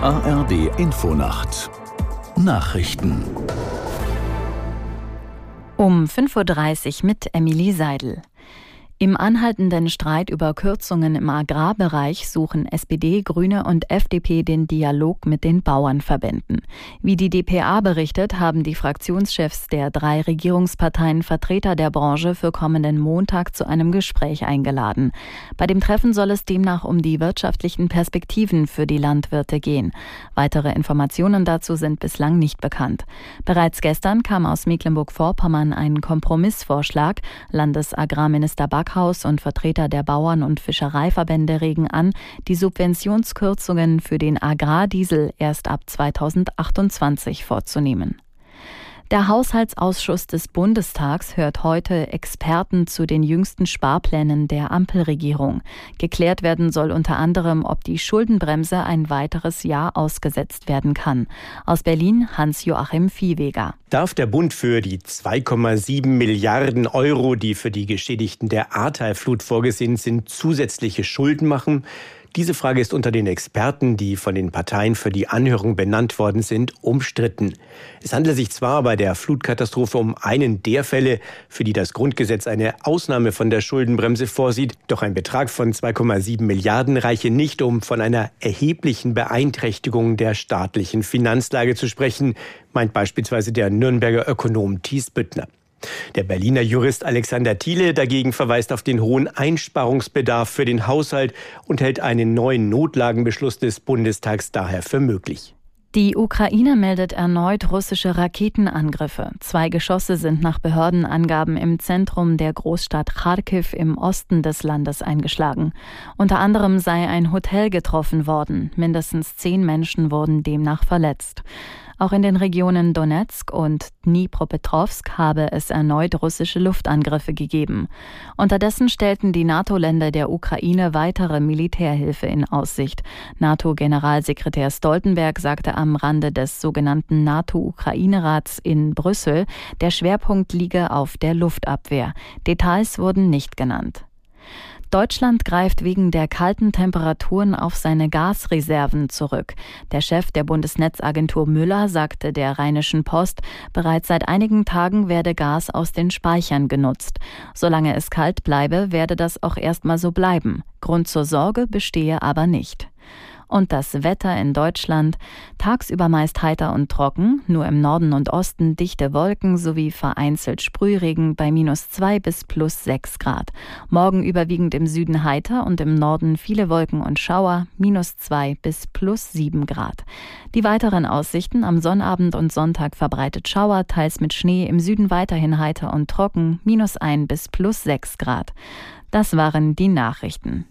ARD Infonacht Nachrichten um 5.30 Uhr mit Emilie Seidel. Im anhaltenden Streit über Kürzungen im Agrarbereich suchen SPD, Grüne und FDP den Dialog mit den Bauernverbänden. Wie die dpa berichtet, haben die Fraktionschefs der drei Regierungsparteien Vertreter der Branche für kommenden Montag zu einem Gespräch eingeladen. Bei dem Treffen soll es demnach um die wirtschaftlichen Perspektiven für die Landwirte gehen. Weitere Informationen dazu sind bislang nicht bekannt. Bereits gestern kam aus Mecklenburg-Vorpommern ein Kompromissvorschlag. Landesagrarminister Back Backhaus und Vertreter der Bauern- und Fischereiverbände regen an, die Subventionskürzungen für den Agrardiesel erst ab 2028 vorzunehmen. Der Haushaltsausschuss des Bundestags hört heute Experten zu den jüngsten Sparplänen der Ampelregierung. Geklärt werden soll unter anderem, ob die Schuldenbremse ein weiteres Jahr ausgesetzt werden kann. Aus Berlin Hans-Joachim Viehweger. Darf der Bund für die 2,7 Milliarden Euro, die für die Geschädigten der Ahrteilflut vorgesehen sind, zusätzliche Schulden machen? Diese Frage ist unter den Experten, die von den Parteien für die Anhörung benannt worden sind, umstritten. Es handelt sich zwar bei der Flutkatastrophe um einen der Fälle, für die das Grundgesetz eine Ausnahme von der Schuldenbremse vorsieht, doch ein Betrag von 2,7 Milliarden reiche nicht, um von einer erheblichen Beeinträchtigung der staatlichen Finanzlage zu sprechen, meint beispielsweise der Nürnberger Ökonom Thies Büttner. Der Berliner Jurist Alexander Thiele dagegen verweist auf den hohen Einsparungsbedarf für den Haushalt und hält einen neuen Notlagenbeschluss des Bundestags daher für möglich. Die Ukraine meldet erneut russische Raketenangriffe. Zwei Geschosse sind nach Behördenangaben im Zentrum der Großstadt Kharkiv im Osten des Landes eingeschlagen. Unter anderem sei ein Hotel getroffen worden. Mindestens zehn Menschen wurden demnach verletzt. Auch in den Regionen Donetsk und Dnipropetrovsk habe es erneut russische Luftangriffe gegeben. Unterdessen stellten die NATO-Länder der Ukraine weitere Militärhilfe in Aussicht. NATO-Generalsekretär Stoltenberg sagte am Rande des sogenannten NATO-Ukraine-Rats in Brüssel, der Schwerpunkt liege auf der Luftabwehr. Details wurden nicht genannt. Deutschland greift wegen der kalten Temperaturen auf seine Gasreserven zurück. Der Chef der Bundesnetzagentur Müller sagte der Rheinischen Post, bereits seit einigen Tagen werde Gas aus den Speichern genutzt. Solange es kalt bleibe, werde das auch erstmal so bleiben. Grund zur Sorge bestehe aber nicht. Und das Wetter in Deutschland tagsüber meist heiter und trocken, nur im Norden und Osten dichte Wolken sowie vereinzelt Sprühregen bei minus zwei bis plus sechs Grad. Morgen überwiegend im Süden heiter und im Norden viele Wolken und Schauer, minus zwei bis plus sieben Grad. Die weiteren Aussichten am Sonnabend und Sonntag verbreitet Schauer, teils mit Schnee, im Süden weiterhin heiter und trocken, minus ein bis plus sechs Grad. Das waren die Nachrichten.